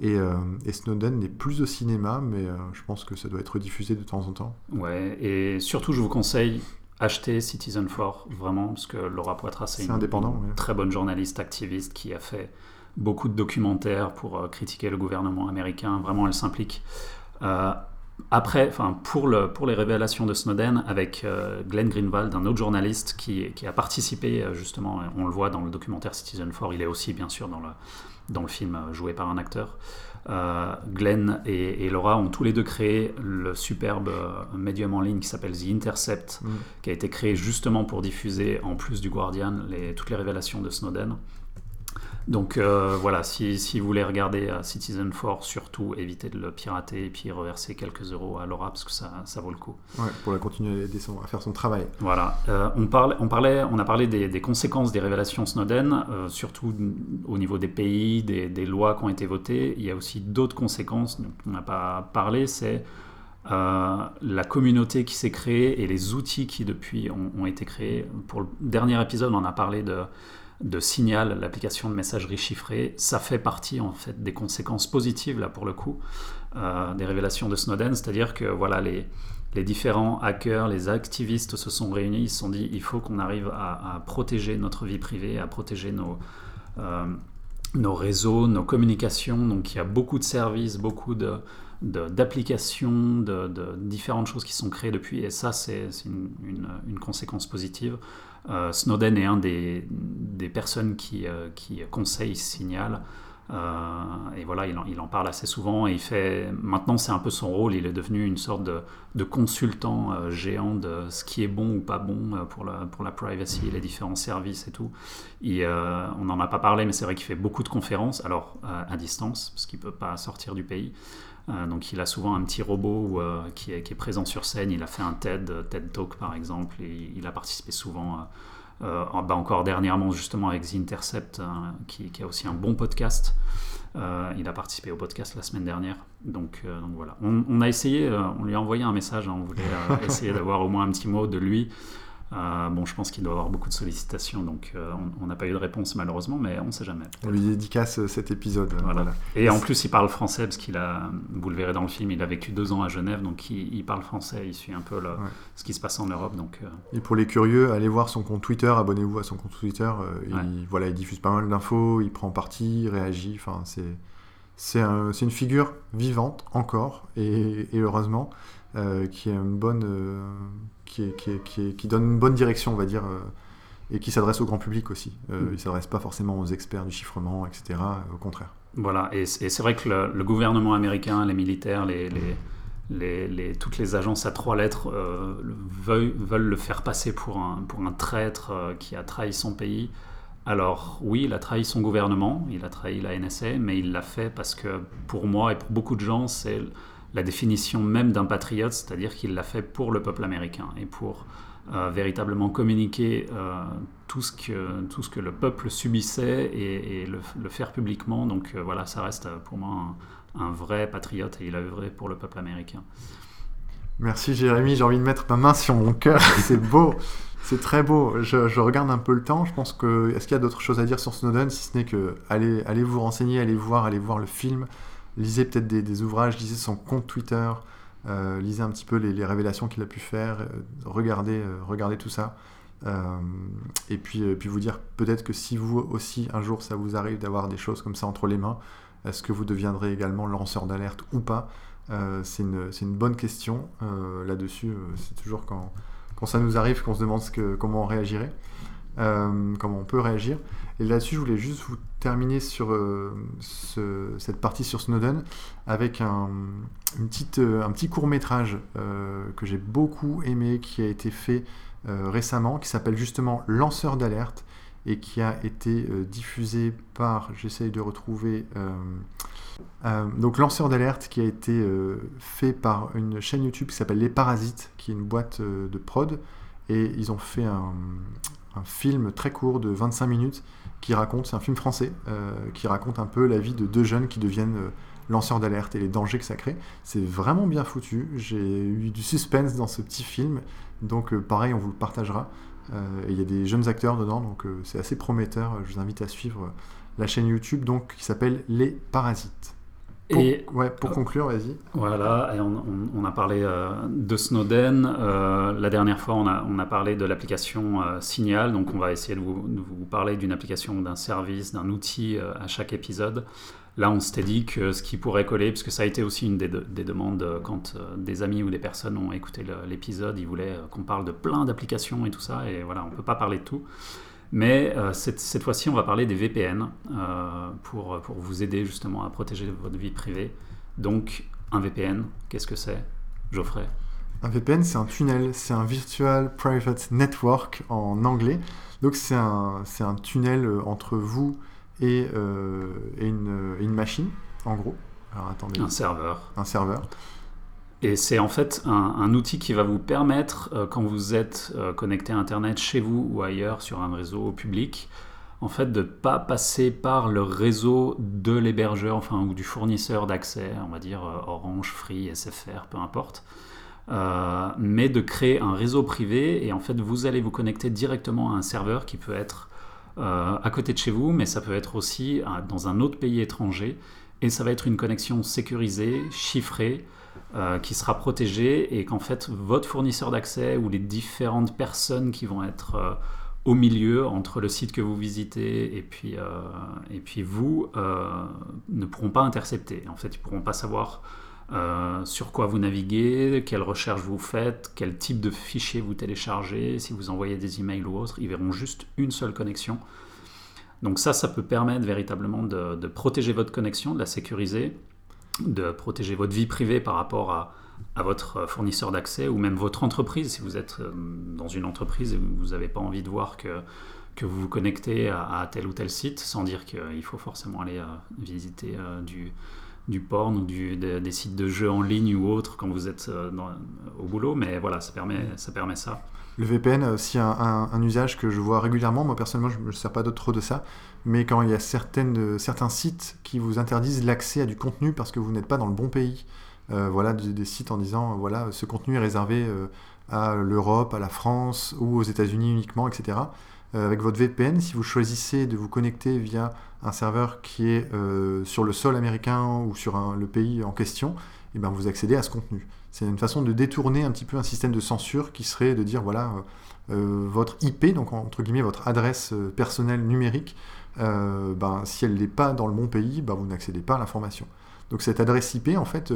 Et, euh, Snowden n'est plus au cinéma, mais je pense que ça doit être diffusé de temps en temps. Ouais, et surtout, je vous conseille acheter Citizen 4, vraiment, parce que Laura Poitras, c'est une, indépendant, une ouais. très bonne journaliste activiste qui a fait beaucoup de documentaires pour euh, critiquer le gouvernement américain. Vraiment, elle s'implique. Euh, après, enfin, pour, le, pour les révélations de Snowden, avec euh, Glenn Greenwald, un autre journaliste qui, qui a participé, justement, on le voit dans le documentaire Citizen 4, il est aussi, bien sûr, dans le, dans le film joué par un acteur. Euh, Glenn et, et Laura ont tous les deux créé le superbe euh, médium en ligne qui s'appelle The Intercept, Mm. qui a été créé justement pour diffuser, en plus du Guardian, les, toutes les révélations de Snowden. Donc euh, voilà, si, si vous voulez regarder euh, Citizen 4, surtout évitez de le pirater et puis reverser quelques euros à Laura parce que ça, ça vaut le coup. Ouais, pour la continuer à faire son travail. Voilà, Euh, on, parle, on, parlait, on a parlé des, des conséquences des révélations Snowden, euh, surtout au niveau des pays, des, des lois qui ont été votées. Il y a aussi d'autres conséquences dont on n'a pas parlé, c'est la communauté qui s'est créée et les outils qui depuis ont, ont été créés. Pour le dernier épisode, on a parlé de, de Signal, l'application de messagerie chiffrée. Ça fait partie en fait des conséquences positives là pour le coup euh, des révélations de Snowden, c'est-à-dire que voilà les les différents hackers, les activistes se sont réunis, ils se sont dit il faut qu'on arrive à, protéger notre vie privée, à protéger nos, euh, nos réseaux, nos communications. Donc il y a beaucoup de services, beaucoup de, d'applications, de, différentes choses qui sont créées depuis, et ça c'est, une- une conséquence positive. Euh, Snowden est un des, des personnes qui, euh, qui conseille Signal. Euh, et voilà, il en, parle assez souvent et il fait. Maintenant, c'est un peu son rôle. Il est devenu une sorte de, consultant euh, géant de ce qui est bon ou pas bon euh, pour la, pour la privacy, les différents services et tout. Et, on n'en a pas parlé, mais c'est vrai qu'il fait beaucoup de conférences, alors à distance, parce qu'il ne peut pas sortir du pays. Donc il a souvent un petit robot qui, est, qui est présent sur scène. Il a fait un TED, TED Talk par exemple, et il a participé souvent. Euh, euh, bah encore dernièrement justement avec The Intercept hein, qui, qui a aussi un bon podcast. Euh, il a participé au podcast la semaine dernière. Donc, euh, donc voilà. On, on a essayé on lui a envoyé un message hein, on voulait essayer d'avoir au moins un petit mot de lui Euh, bon je pense qu'il doit avoir beaucoup de sollicitations donc euh, on n'a pas eu de réponse malheureusement mais on sait jamais On lui dédicace euh, cet épisode. Voilà. voilà. et en plus il parle français parce qu'il a vous le verrez dans le film il a vécu deux ans à Genève donc il, il parle français il suit un peu le- Ouais. ce qui se passe en Europe donc euh, Et pour les curieux, allez voir son compte Twitter, abonnez-vous à son compte Twitter. il, Ouais. voilà, il diffuse pas mal d'infos, il prend parti, il réagit. Enfin, c'est c'est un- c'est une figure vivante encore et, et heureusement qui a une bonne qui, est- qui, est- qui, est- qui donne une bonne direction, on va dire, euh, et qui s'adresse au grand public aussi. Euh, Mm. Il s'adresse pas forcément aux experts du chiffrement, etc. Au contraire. Voilà, et c'est vrai que le, le gouvernement américain, les militaires, les, les, les- les- toutes les agences à trois lettres euh, le- veulent, veulent le faire passer pour un, pour un traître euh, qui a trahi son pays. Alors oui, il a trahi son gouvernement, il a trahi la NSA, mais il l'a fait parce que pour moi et pour beaucoup de gens, c'est la définition même d'un patriote, c'est-à-dire qu'il l'a fait pour le peuple américain et pour euh, véritablement communiquer euh, tout, ce que, tout ce que le peuple subissait et, et le, le faire publiquement. Donc euh, voilà, ça reste pour moi un, un vrai patriote et il a œuvré pour le peuple américain. Merci Jérémy, j'ai envie de mettre ma main sur mon cœur, c'est beau, c'est très beau. Je, je, regarde un peu le temps, je pense que... Est-ce qu'il y a d'autres choses à dire sur Snowden, si ce n'est que allez, allez vous renseigner, allez voir, allez voir le film, lisez peut-être des, ouvrages, lisez son compte Twitter, euh, lisez un petit peu les, révélations qu'il a pu faire, euh, regardez, euh, regardez tout ça. Et puis, puis vous dire peut-être que si vous aussi un jour ça vous arrive d'avoir des choses comme ça entre les mains, est-ce que vous deviendrez également lanceur d'alerte ou pas? C'est une, bonne question là-dessus. C'est toujours quand, ça nous arrive qu'on se demande comment on réagirait, comment on peut réagir. Et là-dessus, je voulais juste vous terminer sur ce, cette partie sur Snowden avec un, petite, un petit court métrage que j'ai beaucoup aimé, qui a été fait récemment, qui s'appelle justement Lanceur d'alerte et qui a été diffusé par, j'essaye de retrouver, euh, donc lanceur d'alerte qui a été euh, fait par une chaîne YouTube qui s'appelle Les Parasites, qui est une boîte euh, de prod, et ils ont fait un, un, film très court de 25 minutes qui raconte, c'est un film français, qui raconte un peu la vie de deux jeunes qui deviennent lanceurs d'alerte et les dangers que ça crée. C'est vraiment bien foutu, j'ai eu du suspense dans ce petit film, donc pareil, on vous le partagera. il y a des jeunes acteurs dedans, donc c'est assez prometteur, je vous invite à suivre la chaîne YouTube donc qui s'appelle Les Parasites. Pour, et ouais, pour euh, conclure, vas-y. Voilà, et on, on, a parlé euh, de Snowden. Euh, la dernière fois, on a, on a parlé de l'application euh, Signal. Donc, on va essayer de vous, de vous parler d'une application, d'un service, d'un outil à chaque épisode. Là, on s'était dit que ce qui pourrait coller, parce que ça a été aussi une des, de, des demandes quand des amis ou des personnes ont écouté l'épisode, ils voulaient qu'on parle de plein d'applications et tout ça. Et voilà, on ne peut pas parler de tout. Mais euh, cette, cette fois-ci, on va parler des VPN euh, pour, pour vous aider justement à protéger votre vie privée. Donc, un VPN, qu'est-ce que c'est Geoffrey? Un VPN, c'est un tunnel, c'est un Virtual Private Network en anglais. Donc, c'est un, un tunnel euh, entre vous et, euh, et, une, une, machine, en gros. Alors, attendez. Un serveur. Un serveur. Et c'est en fait un, outil qui va vous permettre, euh, quand vous êtes euh, connecté à Internet chez vous ou ailleurs sur un réseau public, en fait de ne pas passer par le réseau de l'hébergeur, enfin ou du fournisseur d'accès, on va dire euh, Orange, Free, SFR, peu importe, mais de créer un réseau privé et en fait vous allez vous connecter directement à un serveur qui peut être à côté de chez vous, mais ça peut être aussi dans un autre pays étranger et ça va être une connexion sécurisée, chiffrée. Euh, qui sera protégé et qu'en fait votre fournisseur d'accès ou les différentes personnes qui vont être euh, au milieu entre le site que vous visitez et puis, euh, et puis vous ne pourront pas intercepter. En fait, ils ne pourront pas savoir sur quoi vous naviguez, quelles recherches vous faites, quel type de fichier vous téléchargez, si vous envoyez des emails ou autre. Ils verront juste une seule connexion. Donc ça, ça peut permettre véritablement de protéger votre connexion, de la sécuriser de protéger votre vie privée par rapport à, à votre fournisseur d'accès ou même votre entreprise. Si vous êtes euh, dans une entreprise et vous n'avez pas envie de voir que, que vous vous connectez à, tel ou tel site, sans dire qu'il faut forcément aller euh, visiter euh, du, du porn ou des sites de jeux en ligne ou autres quand vous êtes au boulot, mais voilà, ça permet ça. Permet ça. Le VPN a aussi un, usage que je vois régulièrement. Moi, personnellement, je ne me sers pas trop de ça. Mais quand il y a certaines, certains sites qui vous interdisent l'accès à du contenu parce que vous n'êtes pas dans le bon pays, euh, voilà, des, sites en disant, voilà, ce contenu est réservé euh, à l'Europe, à la France ou aux États-Unis uniquement, etc. Euh, avec votre VPN, si vous choisissez de vous connecter via un serveur qui est euh, sur le sol américain ou sur le pays en question, et eh ben vous accédez à ce contenu. C'est une façon de détourner un petit peu un système de censure qui serait de dire voilà euh, votre IP, donc entre guillemets votre adresse euh, personnelle numérique, euh, ben, si elle n'est pas dans le bon pays, ben, vous n'accédez pas à l'information. Donc cette adresse IP, en fait,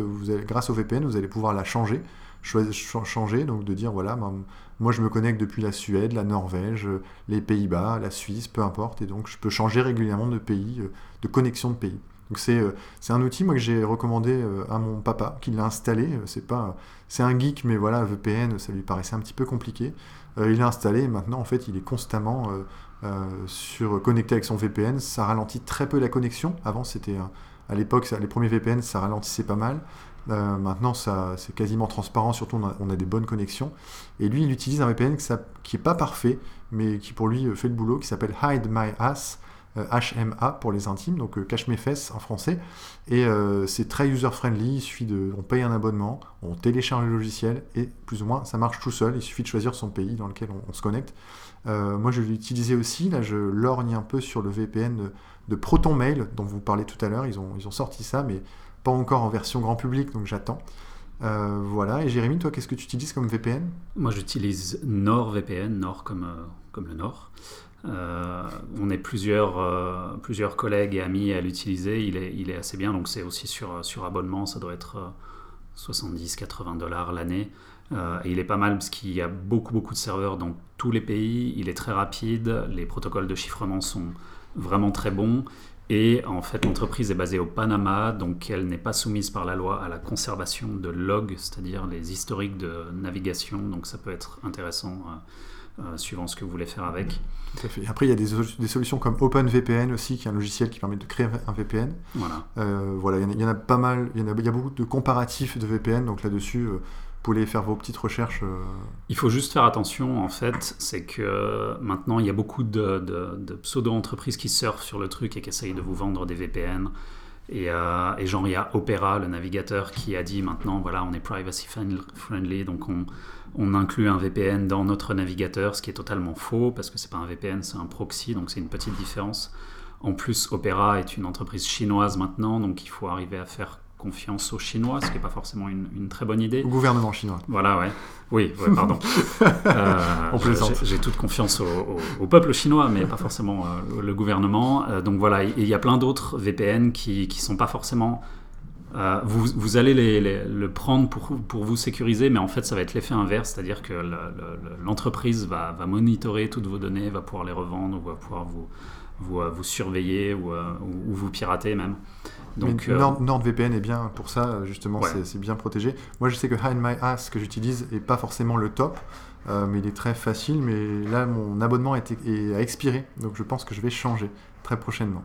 grâce au VPN, vous allez pouvoir la changer, changer, donc de dire voilà, ben, moi je me connecte depuis la Suède, la Norvège, les Pays-Bas, la Suisse, peu importe, et donc je peux changer régulièrement de pays, de connexion de pays. Donc c'est euh, un outil moi que j'ai recommandé euh, à mon papa qui l'a installé. Euh, c'est c'est un geek mais voilà VPN ça lui paraissait un petit peu compliqué. Il l'a installé et maintenant en fait il est constamment sur connecté avec son VPN. Ça ralentit très peu la connexion. Avant c'était à l'époque les premiers VPN ça ralentissait pas mal. Euh, maintenant, c'est quasiment transparent, surtout on a, on a, des bonnes connexions. Et lui, il utilise un VPN qui n'est pas parfait, mais qui pour lui fait le boulot, qui s'appelle Hide My Ass, HMA pour les intimes, donc cache mes fesses en français. Et c'est très user-friendly, il suffit de, on paye un abonnement, on télécharge le logiciel et plus ou moins ça marche tout seul, il suffit de choisir son pays dans lequel on, se connecte. moi je l'ai utilisé aussi, là je lorgne un peu sur le VPN de, de Proton Mail dont vous parlez tout à l'heure, ils ont, ils ont sorti ça, mais pas encore en version grand public, donc j'attends. Euh, voilà, et Jérémy, toi, qu'est-ce que tu utilises comme VPN Moi, j'utilise NordVPN, Nord comme, euh, comme le Nord. Euh, on est plusieurs, plusieurs collègues et amis à l'utiliser, il est, assez bien, donc c'est aussi sur, abonnement, ça doit être 70-80 dollars l'année. il est pas mal parce qu'il y a beaucoup, beaucoup de serveurs dans tous les pays, il est très rapide, les protocoles de chiffrement sont vraiment très bons. Et en fait, l'entreprise est basée au Panama, donc elle n'est pas soumise par la loi à la conservation de logs, c'est-à-dire les historiques de navigation. Donc ça peut être intéressant euh, euh, suivant ce que vous voulez faire avec. Tout à fait. Après, il y a des, des, solutions comme OpenVPN aussi, qui est un logiciel qui permet de créer un VPN. Voilà. Euh, voilà, il y, en a, pas mal, il y, en a, il y a beaucoup de comparatifs de VPN, donc là-dessus, pouvez faire vos petites recherches. Euh. Il faut juste faire attention, en fait, c'est que maintenant, il y a beaucoup de, pseudo-entreprises qui surfent sur le truc et qui essayent de vous vendre des VPN. Et, euh, et, genre, il y a Opera, le navigateur, qui a dit maintenant, voilà, on est privacy friendly, donc on, on inclut un VPN dans notre navigateur, ce qui est totalement faux, parce que c'est pas un VPN, c'est un proxy, donc c'est une petite différence. En plus, Opera est une entreprise chinoise maintenant, donc il faut arriver à faire confiance aux Chinois, ce qui n'est pas forcément une, très bonne idée. Au gouvernement chinois. Voilà, ouais. Oui, pardon. euh, J'ai toute confiance au, peuple chinois, mais pas forcément euh, le gouvernement. Euh, donc voilà, il y a plein d'autres VPN qui ne sont pas forcément... Euh, vous, vous, allez les, le prendre pour, pour, vous sécuriser, mais en fait, ça va être l'effet inverse, c'est-à-dire que l'entreprise va, va monitorer toutes vos données, va pouvoir les revendre, ou va pouvoir vous, vous, vous surveiller ou, ou, vous pirater même. Donc, euh, NordVPN est bien pour ça, justement, c'est bien protégé. Moi, je sais que Hide My Ass que j'utilise est pas forcément le top, euh, mais il est très facile. Mais là, mon abonnement a, expiré, donc je pense que je vais changer très prochainement.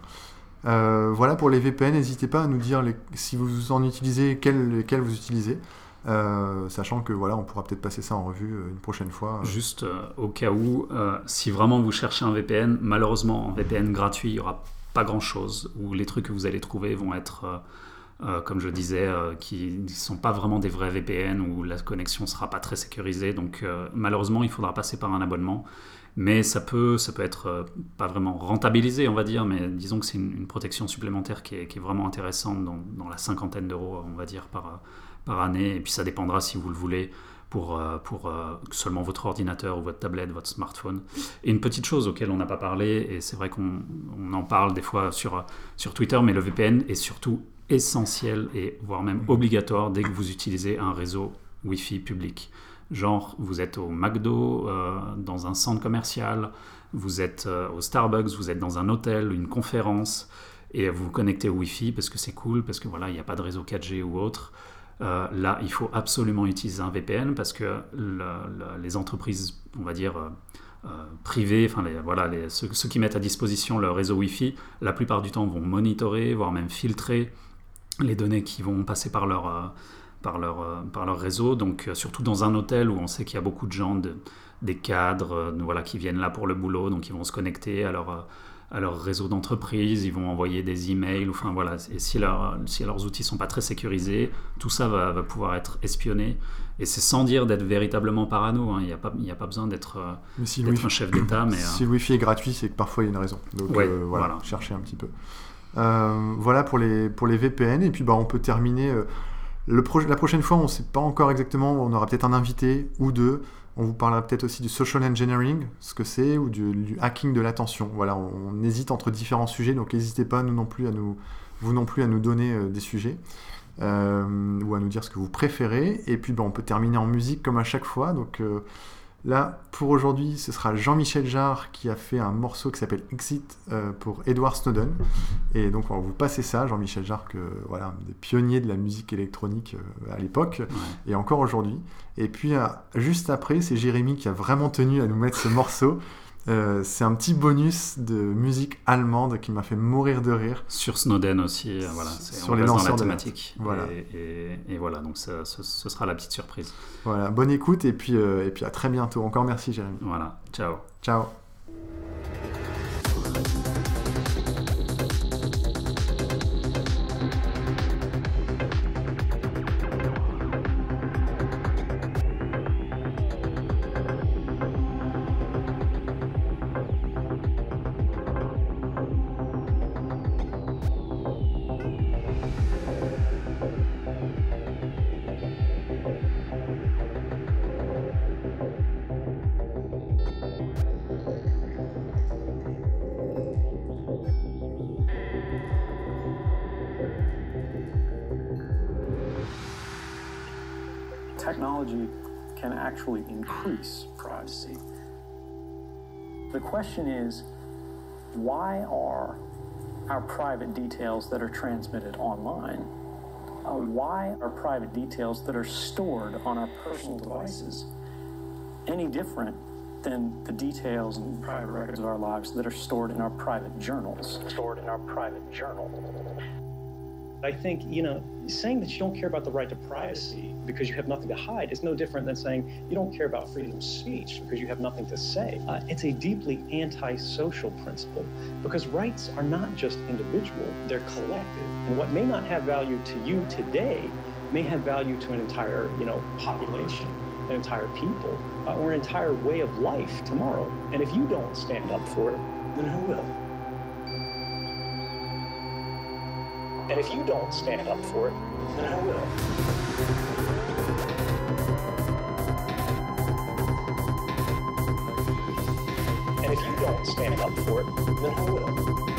Euh, voilà pour les VPN, n'hésitez pas à nous dire si vous en utilisez, lesquels vous utilisez. sachant que voilà, on pourra peut-être passer ça en revue une prochaine fois. Juste au cas où, si vraiment vous cherchez un VPN, malheureusement en VPN gratuit, il y aura pas grand-chose, où les trucs que vous allez trouver vont être, euh, euh, comme je disais, euh, qui ne sont pas vraiment des vrais VPN, où la connexion sera pas très sécurisée. Donc malheureusement, il faudra passer par un abonnement. Mais ça peut, ça peut être pas vraiment rentabilisé, on va dire, mais disons que c'est une, protection supplémentaire qui est, vraiment intéressante dans, la cinquantaine d'euros, on va dire, par, par année. Et puis ça dépendra si vous le voulez pour, euh, pour euh, seulement votre ordinateur ou votre tablette, votre smartphone. Et une petite chose auquel on n'a pas parlé, et c'est vrai qu'on en parle des fois sur, sur Twitter, mais le VPN est surtout essentiel et voire même obligatoire dès que vous utilisez un réseau Wi-Fi public. Genre, vous êtes au McDo, euh, dans un centre commercial, vous êtes au Starbucks, vous êtes dans un hôtel, une conférence, et vous vous connectez au Wi-Fi parce que c'est cool, parce que voilà, il n'y a pas de réseau 4G ou autre. Euh, là, il faut absolument utiliser un VPN parce que les entreprises, on va dire, euh, euh, privées, enfin voilà, ceux, qui mettent à disposition leur réseau Wi-Fi, la plupart du temps vont monitorer, voire même filtrer les données qui vont passer par leur, par leur, par leur réseau. Donc, surtout dans un hôtel où on sait qu'il y a beaucoup de gens, des cadres, voilà, qui viennent là pour le boulot, donc ils vont se connecter à leur à leur réseau d'entreprise, ils vont envoyer des emails, enfin voilà, et si, si leurs outils sont pas très sécurisés, tout ça va, va pouvoir être espionné. Et c'est sans dire d'être véritablement parano, hein. il n'y a, pas, a pas besoin d'être si un chef d'État. Mais, si le Wi-Fi est gratuit, c'est que parfois il y a une raison. Donc euh, voilà, cherchez un petit peu. Euh, voilà pour les, pour les VPN, et puis bah, on peut terminer. La prochaine fois, on ne sait pas encore exactement, on aura peut-être un invité ou deux. On vous parlera peut-être aussi du social engineering, ce que c'est, ou du, hacking de l'attention. Voilà, on, hésite entre différents sujets, donc n'hésitez pas, nous non plus, à nous, vous non plus, à nous donner euh, des sujets. Euh, ou à nous dire ce que vous préférez. Et puis ben, on peut terminer en musique comme à chaque fois. Donc euh, Là, pour aujourd'hui, ce sera Jean-Michel Jarre qui a fait un morceau qui s'appelle Exit euh, pour Edward Snowden. Et donc, on va vous passer ça. Jean-Michel Jarre, que, voilà, un des pionniers de la musique électronique euh, à l'époque et encore aujourd'hui. Et puis, euh, juste après, c'est Jérémy qui a vraiment tenu à nous mettre ce morceau. Euh, c'est un petit bonus de musique allemande qui m'a fait mourir de rire. Sur Snowden aussi, euh, voilà. Sur les lanceurs dans la thématique. Voilà. Et, voilà, donc ce, sera la petite surprise. Voilà, bonne écoute et puis, euh, et puis à très bientôt. Encore merci Jérémy. Voilà, ciao. Ciao. Question is why are our private details that are transmitted online, uh, why are private details that are stored on our personal devices any different than the details and private records of our lives that are stored in our private journals? Stored in our private journal. I think, you know, saying that you don't care about the right to privacy because you have nothing to hide is no different than saying you don't care about freedom of speech because you have nothing to say. Uh, it's a deeply anti-social principle because rights are not just individual, they're collective. And what may not have value to you today may have value to an entire, you know, population, an entire people, uh, or an entire way of life tomorrow. And if you don't stand up for it, then who will? And if you don't stand up for it, then I will? And if you don't stand up for it, then who will?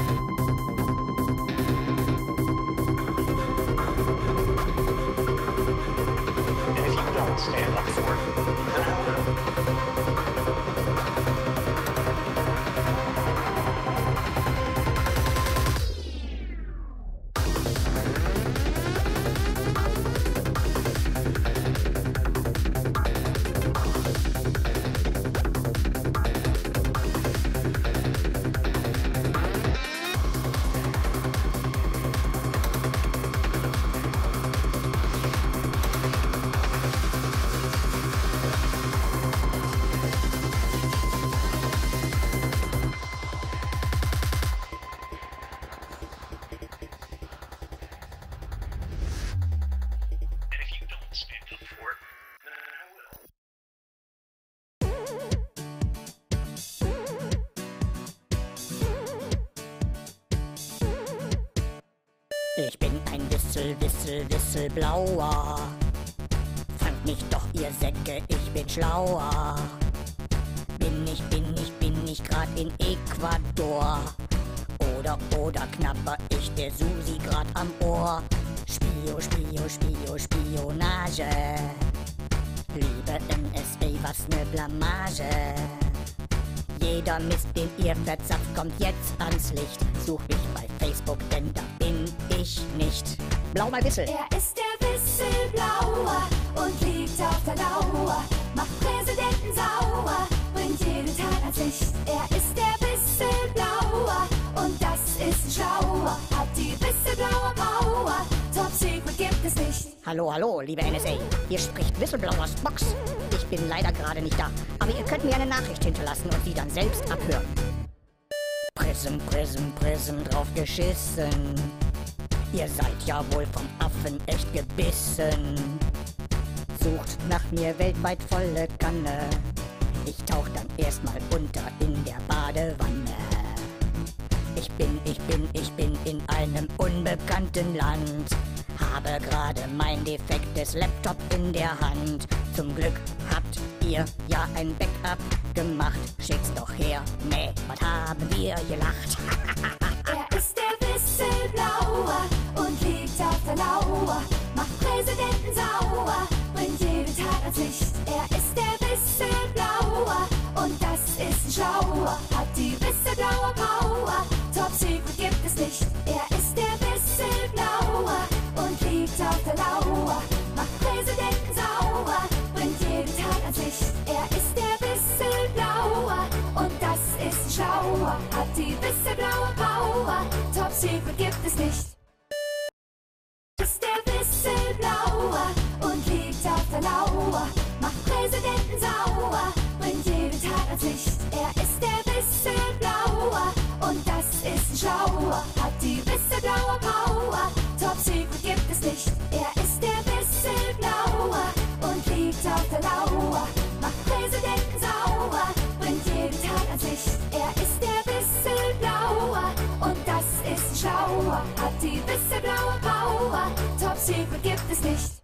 Ich bin ein Wissel, Wissel, Wisselblauer. Fangt mich doch, ihr Säcke, ich bin schlauer. Bin ich, bin ich, bin ich grad in Ecuador. Oder, oder knapper ich der Susi grad am Ohr. Spio, Spio, Spio, Spionage. Liebe NSA, was ne Blamage. Jeder Mist, den ihr verzapft, kommt jetzt ans Licht. Such mich bei Facebook, denn da bin ich nicht. Blau mal Wissel. Er ist der Whistleblower und liegt auf der Lauer. Macht Präsidenten sauer, bringt jede Tat ans Licht. Er ist der Whistleblower und das ist ein Schlauer. Hat die Whistleblower Power, Hallo, hallo, liebe NSA. Hier spricht Whistleblowers Box. Ich bin leider gerade nicht da, aber ihr könnt mir eine Nachricht hinterlassen und die dann selbst abhören. Prism, Prism, Prism drauf geschissen. Ihr seid ja wohl vom Affen echt gebissen. Sucht nach mir weltweit volle Kanne. Ich tauch dann erstmal unter in der Badewanne. Ich bin, ich bin, ich bin in einem unbekannten Land. Habe gerade mein defektes Laptop in der Hand. Zum Glück habt ihr ja ein Backup gemacht. Schickt's doch her. Nee, was haben wir gelacht? Er ist der Whistleblower und liegt auf der Lauer. Macht Präsidenten sauer, bringt jede Tat ans Licht. Er ist der Whistleblower und das ist ein Schlauer. Hat die Whistleblower Power, Hat die Whistleblower Power, Top Secret gibt es nicht. der blaue Power. Top Secret gibt es nicht.